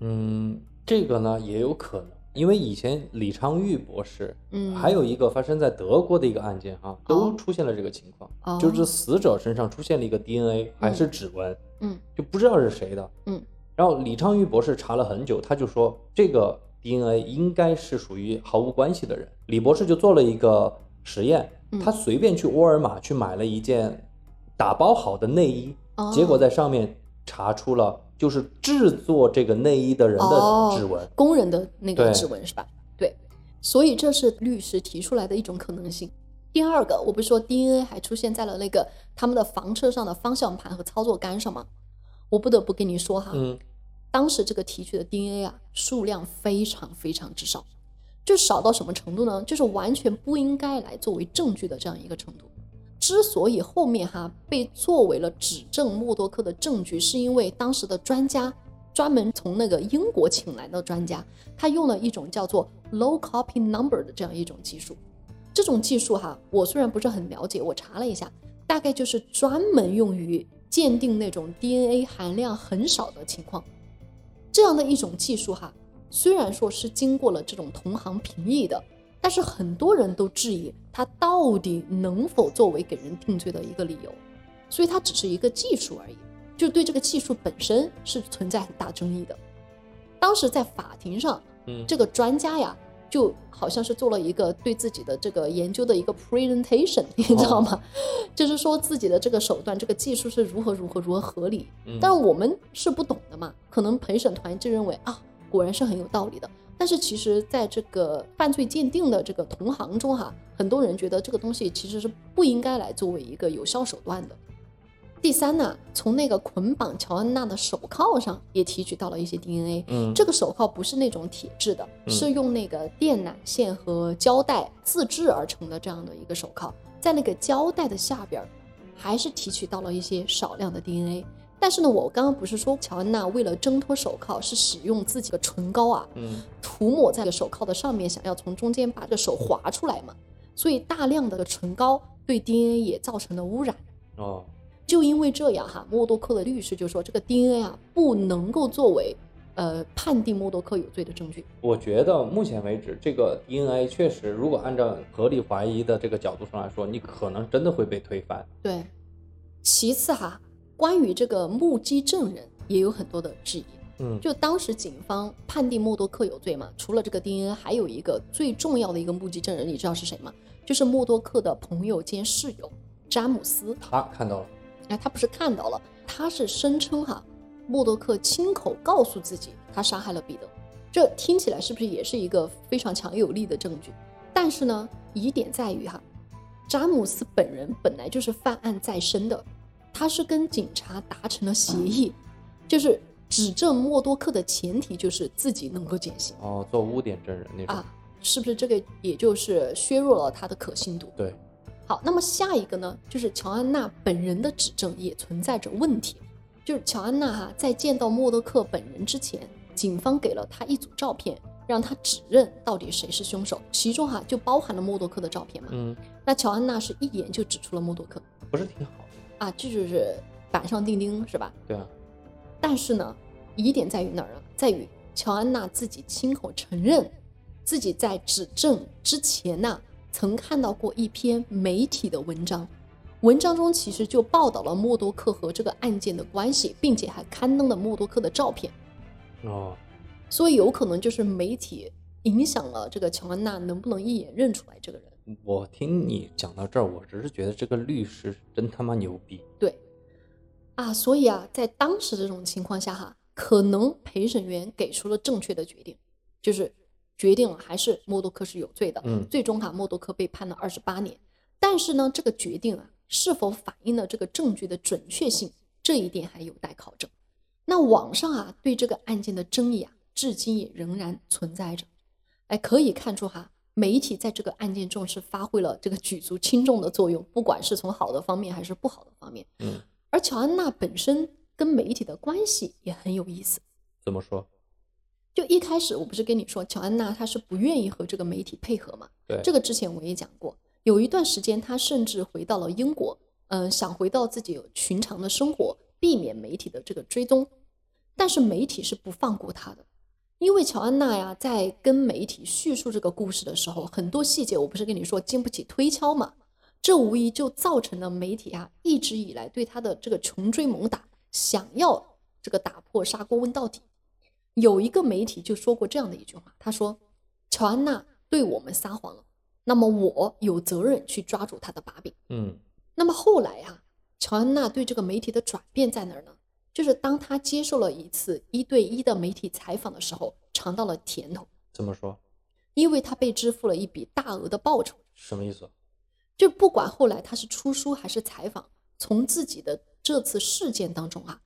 Speaker 5: 嗯，这个呢也有可能，因为以前李昌钰博士，
Speaker 4: 嗯。
Speaker 5: 还有一个发生在德国的一个案件哈、都出现了这个情况，
Speaker 4: 哦。
Speaker 5: 就是死者身上出现了一个 DNA 还是指纹，
Speaker 4: 嗯。
Speaker 5: 就不知道是谁的。
Speaker 4: 嗯。
Speaker 5: 然后李昌钰博士查了很久，他就说这个 DNA 应该是属于毫无关系的人。李博士就做了一个实验，
Speaker 4: 嗯。
Speaker 5: 他随便去沃尔玛去买了一件打包好的内衣，
Speaker 4: 哦
Speaker 5: 结果在上面查出了就是制作这个内衣的人的
Speaker 4: 哦
Speaker 5: 指纹。
Speaker 4: 工人的那个指纹是吧？对，所以这是律师提出来的一种可能性。第二个，我不是说 DNA 还出现在了那个他们的房车上的方向盘和操作杆上吗？我不得不跟你说哈，
Speaker 5: 嗯，
Speaker 4: 当时这个提取的 DNA 啊，数量非常非常之少，就少到什么程度呢？就是完全不应该来作为证据的这样一个程度。之所以后面哈被作为了指证默多克的证据，是因为当时的专家专门从那个英国请来的专家，他用了一种叫做 low copy number 的这样一种技术。这种技术哈，我虽然不是很了解，我查了一下，大概就是专门用于鉴定那种 DNA 含量很少的情况。这样的一种技术哈，虽然说是经过了这种同行评议的，但是很多人都质疑它到底能否作为给人定罪的一个理由，所以它只是一个技术而已，就对这个技术本身是存在很大争议的。当时在法庭上，
Speaker 5: 嗯
Speaker 4: 这个专家呀，就好像是做了一个对自己的这个研究的一个 presentation，你知道吗？就是说自己的这个手段、这个技术是如何如何如何合理。
Speaker 5: 嗯
Speaker 4: 但我们是不懂的嘛，可能陪审团就认为啊，果然是很有道理的。但是其实，在这个犯罪鉴定的这个同行中哈，很多人觉得这个东西其实是不应该来作为一个有效手段的。第三呢，从那个捆绑乔安娜的手铐上也提取到了一些 DNA。
Speaker 5: 嗯
Speaker 4: 这个手铐不是那种铁制的，
Speaker 5: 嗯
Speaker 4: 是用那个电缆线和胶带自制而成的这样的一个手铐，在那个胶带的下边儿，还是提取到了一些少量的 DNA。但是呢，我刚刚不是说乔安娜为了挣脱手铐是使用自己的唇膏啊，
Speaker 5: 嗯
Speaker 4: 涂抹在了手铐的上面，想要从中间把这个手划出来嘛，所以大量的唇膏对 DNA 也造成了污染。
Speaker 5: 哦，
Speaker 4: 就因为这样哈，默多克的律师就说这个 DNA 啊不能够作为呃判定默多克有罪的证据。
Speaker 5: 我觉得目前为止，这个 DNA 确实，如果按照合理怀疑的这个角度上来说，你可能真的会被推翻。
Speaker 4: 对，其次哈，关于这个目击证人也有很多的质疑。
Speaker 5: 嗯
Speaker 4: 就当时警方判定默多克有罪嘛，除了这个 DNA，还有一个最重要的一个目击证人，你知道是谁吗？就是默多克的朋友兼室友詹姆斯。
Speaker 5: 他看到了，
Speaker 4: 哎，他不是看到了，他是声称哈，默多克亲口告诉自己他杀害了彼得，这听起来是不是也是一个非常强有力的证据？但是呢，疑点在于哈，詹姆斯本人本来就是犯案在身的，他是跟警察达成了协议，就是指证默多克的前提就是自己能够减刑
Speaker 5: 哦，做污点证人那种。
Speaker 4: 啊，是不是这个也就是削弱了他的可信度？
Speaker 5: 对，
Speaker 4: 好，那么下一个呢，就是乔安娜本人的指证也存在着问题。就是乔安娜哈、在见到默多克本人之前，警方给了他一组照片，让他指认到底谁是凶手，其中哈、就包含了默多克的照片嘛。
Speaker 5: 嗯，
Speaker 4: 那乔安娜是一眼就指出了默多克
Speaker 5: 不是挺好的。
Speaker 4: 啊，这就是板上钉钉是吧？
Speaker 5: 对啊，
Speaker 4: 但是呢，疑点在于哪儿呢？在于乔安娜自己亲口承认，自己在指证之前呢、曾看到过一篇媒体的文章，文章中其实就报道了默多克和这个案件的关系，并且还刊登了默多克的照片，
Speaker 5: 哦，
Speaker 4: 所以有可能就是媒体影响了这个乔安娜能不能一眼认出来这个人。
Speaker 5: 我听你讲到这儿，我只是觉得这个律师真他妈牛逼。
Speaker 4: 对，啊，所以啊，在当时这种情况下哈，可能陪审员给出了正确的决定，就是决定了还是默多克是有罪的。
Speaker 5: 嗯
Speaker 4: 最终哈，默多克被判了二十八年。但是呢，这个决定啊，是否反映了这个证据的准确性，这一点还有待考证。那网上啊，对这个案件的争议啊，至今也仍然存在着。哎，可以看出哈，媒体在这个案件中是发挥了这个举足轻重的作用，不管是从好的方面还是不好的方面。
Speaker 5: 嗯，
Speaker 4: 而乔安娜本身跟媒体的关系也很有意思。
Speaker 5: 怎么说？
Speaker 4: 就一开始我不是跟你说，乔安娜她是不愿意和这个媒体配合嘛？
Speaker 5: 对，
Speaker 4: 这个之前我也讲过，有一段时间她甚至回到了英国，嗯、想回到自己寻常的生活，避免媒体的这个追踪。但是媒体是不放过她的，因为乔安娜呀，在跟媒体叙述这个故事的时候，很多细节我不是跟你说经不起推敲嘛，这无疑就造成了媒体啊一直以来对她的这个穷追猛打，想要这个打破砂锅问到底。有一个媒体就说过这样的一句话，他说：“乔安娜对我们撒谎了，那么我有责任去抓住她的把柄。”
Speaker 5: 嗯
Speaker 4: 那么后来啊，乔安娜对这个媒体的转变在哪儿呢？就是当他接受了一次一对一的媒体采访的时候，尝到了甜头，
Speaker 5: 怎么说？
Speaker 4: 因为他被支付了一笔大额的报酬。
Speaker 5: 什么意思？
Speaker 4: 就不管后来他是出书还是采访，从自己的这次事件当中啊，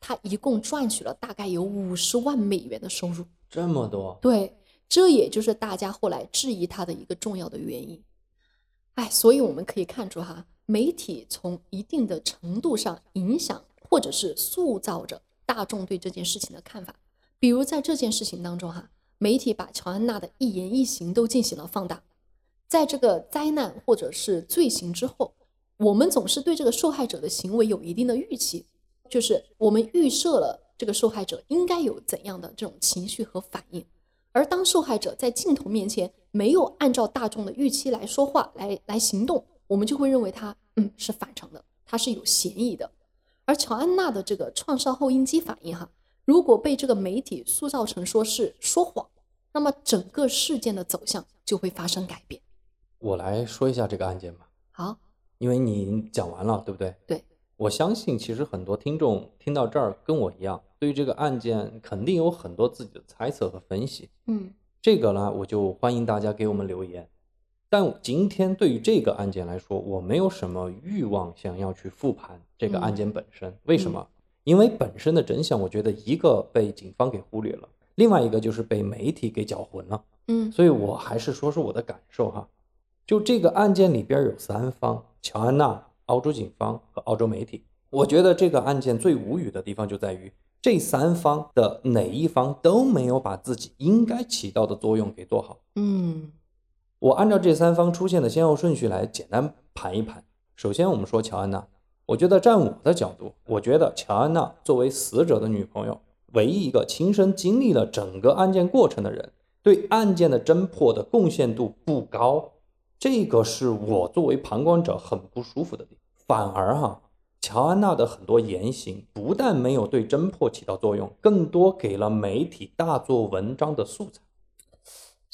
Speaker 4: 他一共赚取了大概有五十万美元的收入。
Speaker 5: 这么多？
Speaker 4: 对，这也就是大家后来质疑他的一个重要的原因。哎，所以我们可以看出哈，媒体从一定的程度上影响或者是塑造着大众对这件事情的看法。比如在这件事情当中哈，媒体把乔安娜的一言一行都进行了放大。在这个灾难或者是罪行之后，我们总是对这个受害者的行为有一定的预期，就是我们预设了这个受害者应该有怎样的这种情绪和反应。而当受害者在镜头面前没有按照大众的预期来说话、来来行动，我们就会认为他嗯是反常的，他是有嫌疑的。而乔安娜的这个创伤后应激反应哈，如果被这个媒体塑造成说是说谎，那么整个事件的走向就会发生改变。
Speaker 5: 我来说一下这个案件吧，
Speaker 4: 好，
Speaker 5: 因为你讲完了，对不对？
Speaker 4: 对，
Speaker 5: 我相信其实很多听众听到这儿跟我一样，对于这个案件肯定有很多自己的猜测和分析。
Speaker 4: 嗯
Speaker 5: 这个呢，我就欢迎大家给我们留言。但今天对于这个案件来说，我没有什么欲望想要去复盘这个案件本身。为什么？因为本身的真相，我觉得一个被警方给忽略了，另外一个就是被媒体给搅浑了。
Speaker 4: 嗯
Speaker 5: 所以我还是说说我的感受哈。就这个案件里边有三方：乔安娜、澳洲警方和澳洲媒体。我觉得这个案件最无语的地方就在于，这三方的哪一方都没有把自己应该起到的作用给做好。
Speaker 4: 嗯
Speaker 5: 我按照这三方出现的先后顺序来简单盘一盘。首先，我们说乔安娜，我觉得站我的角度，我觉得乔安娜作为死者的女朋友，唯一一个亲身经历了整个案件过程的人，对案件的侦破的贡献度不高，这个是我作为旁观者很不舒服的地方。反而哈，乔安娜的很多言行不但没有对侦破起到作用，更多给了媒体大做文章的素材。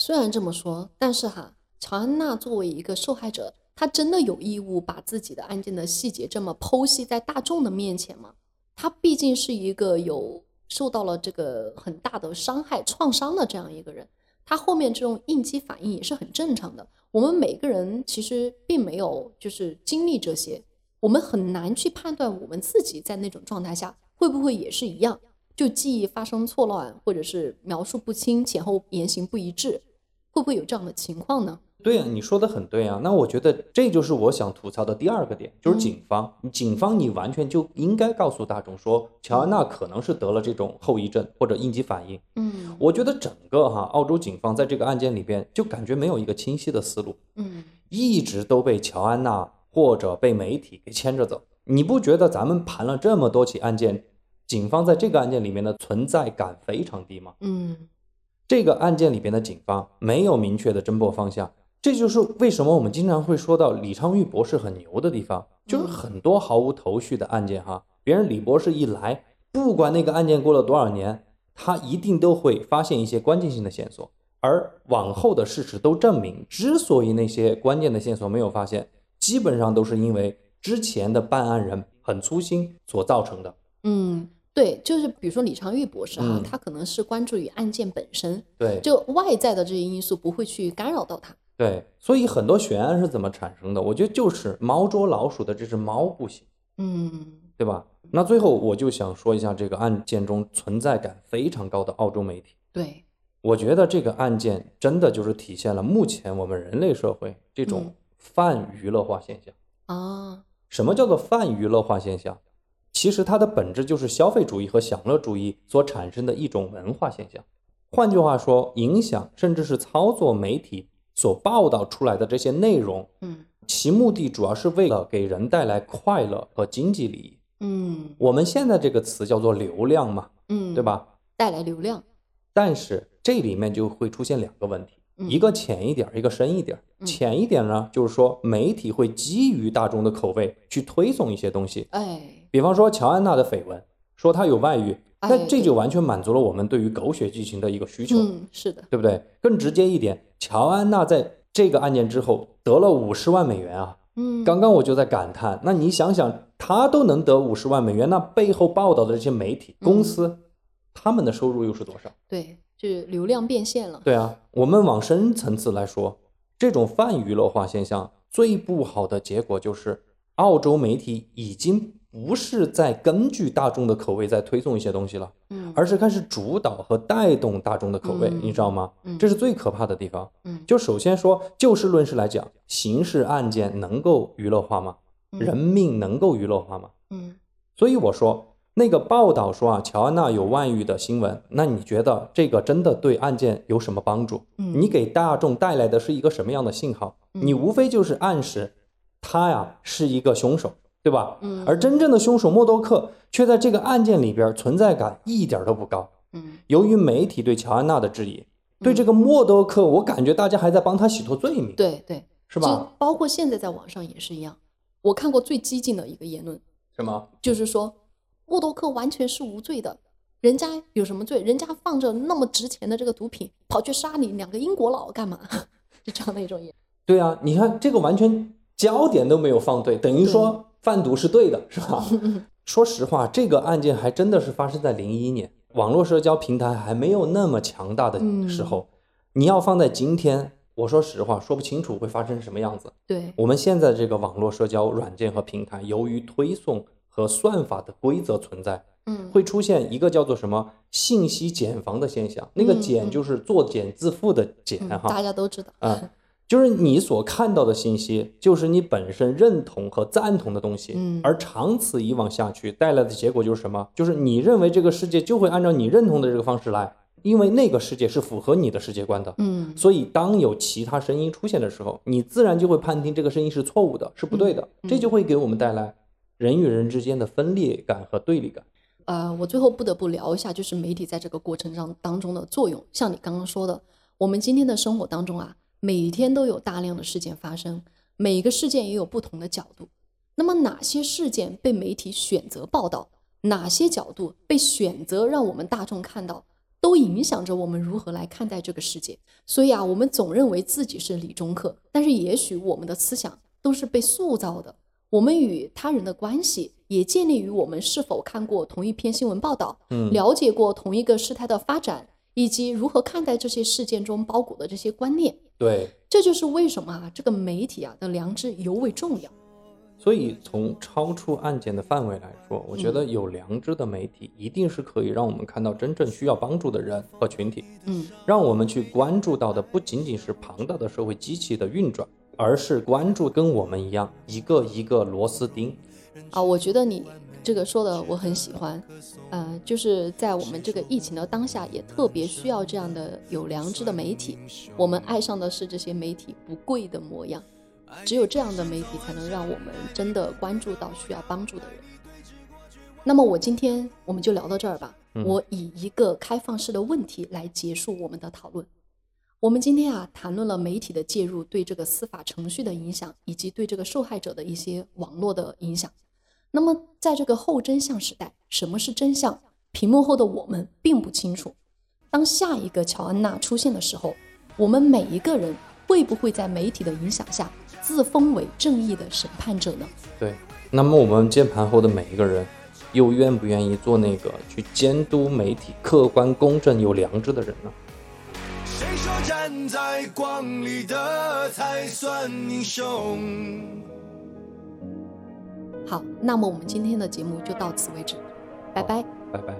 Speaker 4: 虽然这么说，但是哈，乔安娜作为一个受害者，她真的有义务把自己的案件的细节这么剖析在大众的面前吗？她毕竟是一个有受到了这个很大的伤害、创伤的这样一个人，她后面这种应激反应也是很正常的。我们每个人其实并没有就是经历这些，我们很难去判断我们自己在那种状态下会不会也是一样。就记忆发生错乱，或者是描述不清、前后言行不一致，会不会有这样的情况呢？
Speaker 5: 对呀、你说的很对啊。那我觉得这就是我想吐槽的第二个点，就是警方。警方你完全就应该告诉大众说，乔安娜可能是得了这种后遗症或者应激反应。
Speaker 4: 嗯
Speaker 5: 我觉得整个哈澳洲警方在这个案件里边就感觉没有一个清晰的思路，
Speaker 4: 嗯
Speaker 5: 一直都被乔安娜或者被媒体给牵着走。你不觉得咱们盘了这么多起案件，警方在这个案件里面的存在感非常低吗？
Speaker 4: 嗯
Speaker 5: 这个案件里边的警方没有明确的侦破方向，这就是为什么我们经常会说到李昌钰博士很牛的地方，就是很多毫无头绪的案件哈，别人李博士一来，不管那个案件过了多少年，他一定都会发现一些关键性的线索，而往后的事实都证明，之所以那些关键的线索没有发现，基本上都是因为之前的办案人很粗心所造成的。
Speaker 4: 嗯，对，就是比如说李昌钰博士哈、
Speaker 5: 嗯
Speaker 4: 他可能是关注于案件本身，
Speaker 5: 对，
Speaker 4: 就外在的这些因素不会去干扰到他。
Speaker 5: 对，所以很多悬案是怎么产生的？我觉得就是猫捉老鼠的这只猫不行，
Speaker 4: 嗯
Speaker 5: 对吧？那最后我就想说一下这个案件中存在感非常高的澳洲媒体。
Speaker 4: 对，
Speaker 5: 我觉得这个案件真的就是体现了目前我们人类社会这种
Speaker 4: 嗯
Speaker 5: 泛娱乐化现象。
Speaker 4: 啊，
Speaker 5: 什么叫做泛娱乐化现象？其实它的本质就是消费主义和享乐主义所产生的一种文化现象。换句话说，影响甚至是操作媒体所报道出来的这些内容，
Speaker 4: 嗯
Speaker 5: 其目的主要是为了给人带来快乐和经济利益。
Speaker 4: 嗯
Speaker 5: 我们现在这个词叫做流量嘛，
Speaker 4: 嗯，
Speaker 5: 对？吧？
Speaker 4: 带来流量。
Speaker 5: 但是这里面就会出现两个问题，
Speaker 4: 嗯
Speaker 5: 一个浅一点儿，一个深一点儿。
Speaker 4: 嗯
Speaker 5: 浅一点呢，就是说媒体会基于大众的口味去推送一些东西，
Speaker 4: 哎，
Speaker 5: 比方说乔安娜的绯闻，说她有外遇，
Speaker 4: 哎
Speaker 5: 那这就完全满足了我们对于狗血剧情的一个需求，
Speaker 4: 嗯，是的，
Speaker 5: 对不对？更直接一点，乔安娜在这个案件之后得了五十万美元啊，
Speaker 4: 嗯，
Speaker 5: 刚刚我就在感叹，那你想想，她都能得五十万美元，那背后报道的这些媒体公司，他们的收入又是多少？
Speaker 4: 对，就是流量变现了。
Speaker 5: 对啊，我们往深层次来说，这种泛娱乐化现象最不好的结果就是，澳洲媒体已经不是在根据大众的口味在推送一些东西了，
Speaker 4: 嗯
Speaker 5: 而是开始主导和带动大众的口味，
Speaker 4: 嗯
Speaker 5: 你知道吗？
Speaker 4: 嗯
Speaker 5: 这是最可怕的地方。
Speaker 4: 嗯
Speaker 5: 就首先说就事论事来讲，刑事案件能够娱乐化吗？
Speaker 4: 嗯
Speaker 5: 人命能够娱乐化吗？
Speaker 4: 嗯
Speaker 5: 所以我说，那个报道说啊，乔安娜有外遇的新闻，那你觉得这个真的对案件有什么帮助？
Speaker 4: 嗯
Speaker 5: 你给大众带来的是一个什么样的信号？
Speaker 4: 嗯
Speaker 5: 你无非就是暗示他呀是一个凶手，对吧？
Speaker 4: 嗯
Speaker 5: 而真正的凶手默多克却在这个案件里边存在感一点都不高。
Speaker 4: 嗯
Speaker 5: 由于媒体对乔安娜的质疑，对这个默多克，我感觉大家还在帮他洗脱罪名，
Speaker 4: 对对，
Speaker 5: 是吧？
Speaker 4: 就包括现在在网上也是一样。我看过最激进的一个言论，
Speaker 5: 什么？
Speaker 4: 就是说默多克完全是无罪的，人家有什么罪？人家放着那么值钱的这个毒品，跑去杀你两个英国佬干嘛？就这样的一种言。
Speaker 5: 对啊，你看这个完全焦点都没有放对，等于说贩毒是对的，是吧？说实话，这个案件还真的是发生在零一年，网络社交平台还没有那么强大的时候。你要放在今天，我说实话说不清楚会发生什么样子。
Speaker 4: 对，
Speaker 5: 我们现在这个网络社交软件和平台，由于推送和算法的规则存在，
Speaker 4: 嗯，
Speaker 5: 会出现一个叫做什么信息茧房的现象。那个
Speaker 4: 嗯嗯
Speaker 5: 茧就是作茧自缚的茧
Speaker 4: 嗯
Speaker 5: 哈。
Speaker 4: 大家都知道。
Speaker 5: 啊，就是你所看到的信息，就是你本身认同和赞同的东西，
Speaker 4: 嗯
Speaker 5: 而长此以往下去带来的结果就是什么？就是你认为这个世界就会按照你认同的这个方式来，因为那个世界是符合你的世界观的。
Speaker 4: 嗯
Speaker 5: 所以，当有其他声音出现的时候，你自然就会判定这个声音是错误的，是不对的，
Speaker 4: 嗯
Speaker 5: 这就会给我们带来人与人之间的分裂感和对立感。
Speaker 4: 呃，我最后不得不聊一下，就是媒体在这个过程当当中的作用。像你刚刚说的，我们今天的生活当中啊，每天都有大量的事件发生，每个事件也有不同的角度。那么哪些事件被媒体选择报道，哪些角度被选择让我们大众看到，都影响着我们如何来看待这个世界。所以啊，我们总认为自己是理中客，但是也许我们的思想都是被塑造的。我们与他人的关系也建立于我们是否看过同一篇新闻报道，
Speaker 5: 嗯
Speaker 4: 了解过同一个事态的发展，以及如何看待这些事件中包裹的这些观念。
Speaker 5: 对，
Speaker 4: 这就是为什么啊，这个媒体啊的良知尤为重要。
Speaker 5: 所以从超出案件的范围来说，我觉得有良知的媒体一定是可以让我们看到真正需要帮助的人和群体。
Speaker 4: 嗯
Speaker 5: 让我们去关注到的不仅仅是庞大的社会机器的运转，而是关注跟我们一样一个一个螺丝钉。
Speaker 4: 啊，我觉得你这个说的我很喜欢，呃，就是在我们这个疫情的当下，也特别需要这样的有良知的媒体。我们爱上的是这些媒体不贵的模样，只有这样的媒体才能让我们真的关注到需要帮助的人。那么我今天我们就聊到这儿吧。我以一个开放式的问题来结束我们的讨论。我们今天啊谈论了媒体的介入对这个司法程序的影响，以及对这个受害者的一些网络的影响。那么，在这个后真相时代，什么是真相？屏幕后的我们并不清楚。当下一个乔安娜出现的时候，我们每一个人会不会在媒体的影响下自封为正义的审判者呢？
Speaker 5: 对，那么我们键盘后的每一个人，又愿不愿意做那个去监督媒体客观、公正、有良知的人呢？
Speaker 6: 谁说站在光里的才算英雄？
Speaker 4: 好，那么我们今天的节目就到此为止，拜拜。
Speaker 5: 拜拜。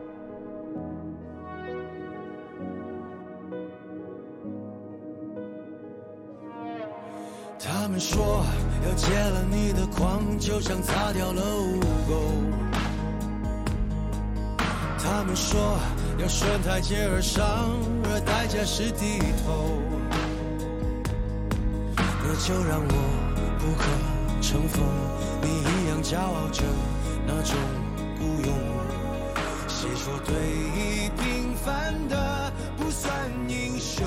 Speaker 6: 他们说要戒了你的狂，就像擦掉了污垢。他们说要顺台阶而上，而代价是低头。那就让我不可乘风，你一样骄傲着那种孤勇。谁说对弈平凡的不算英雄？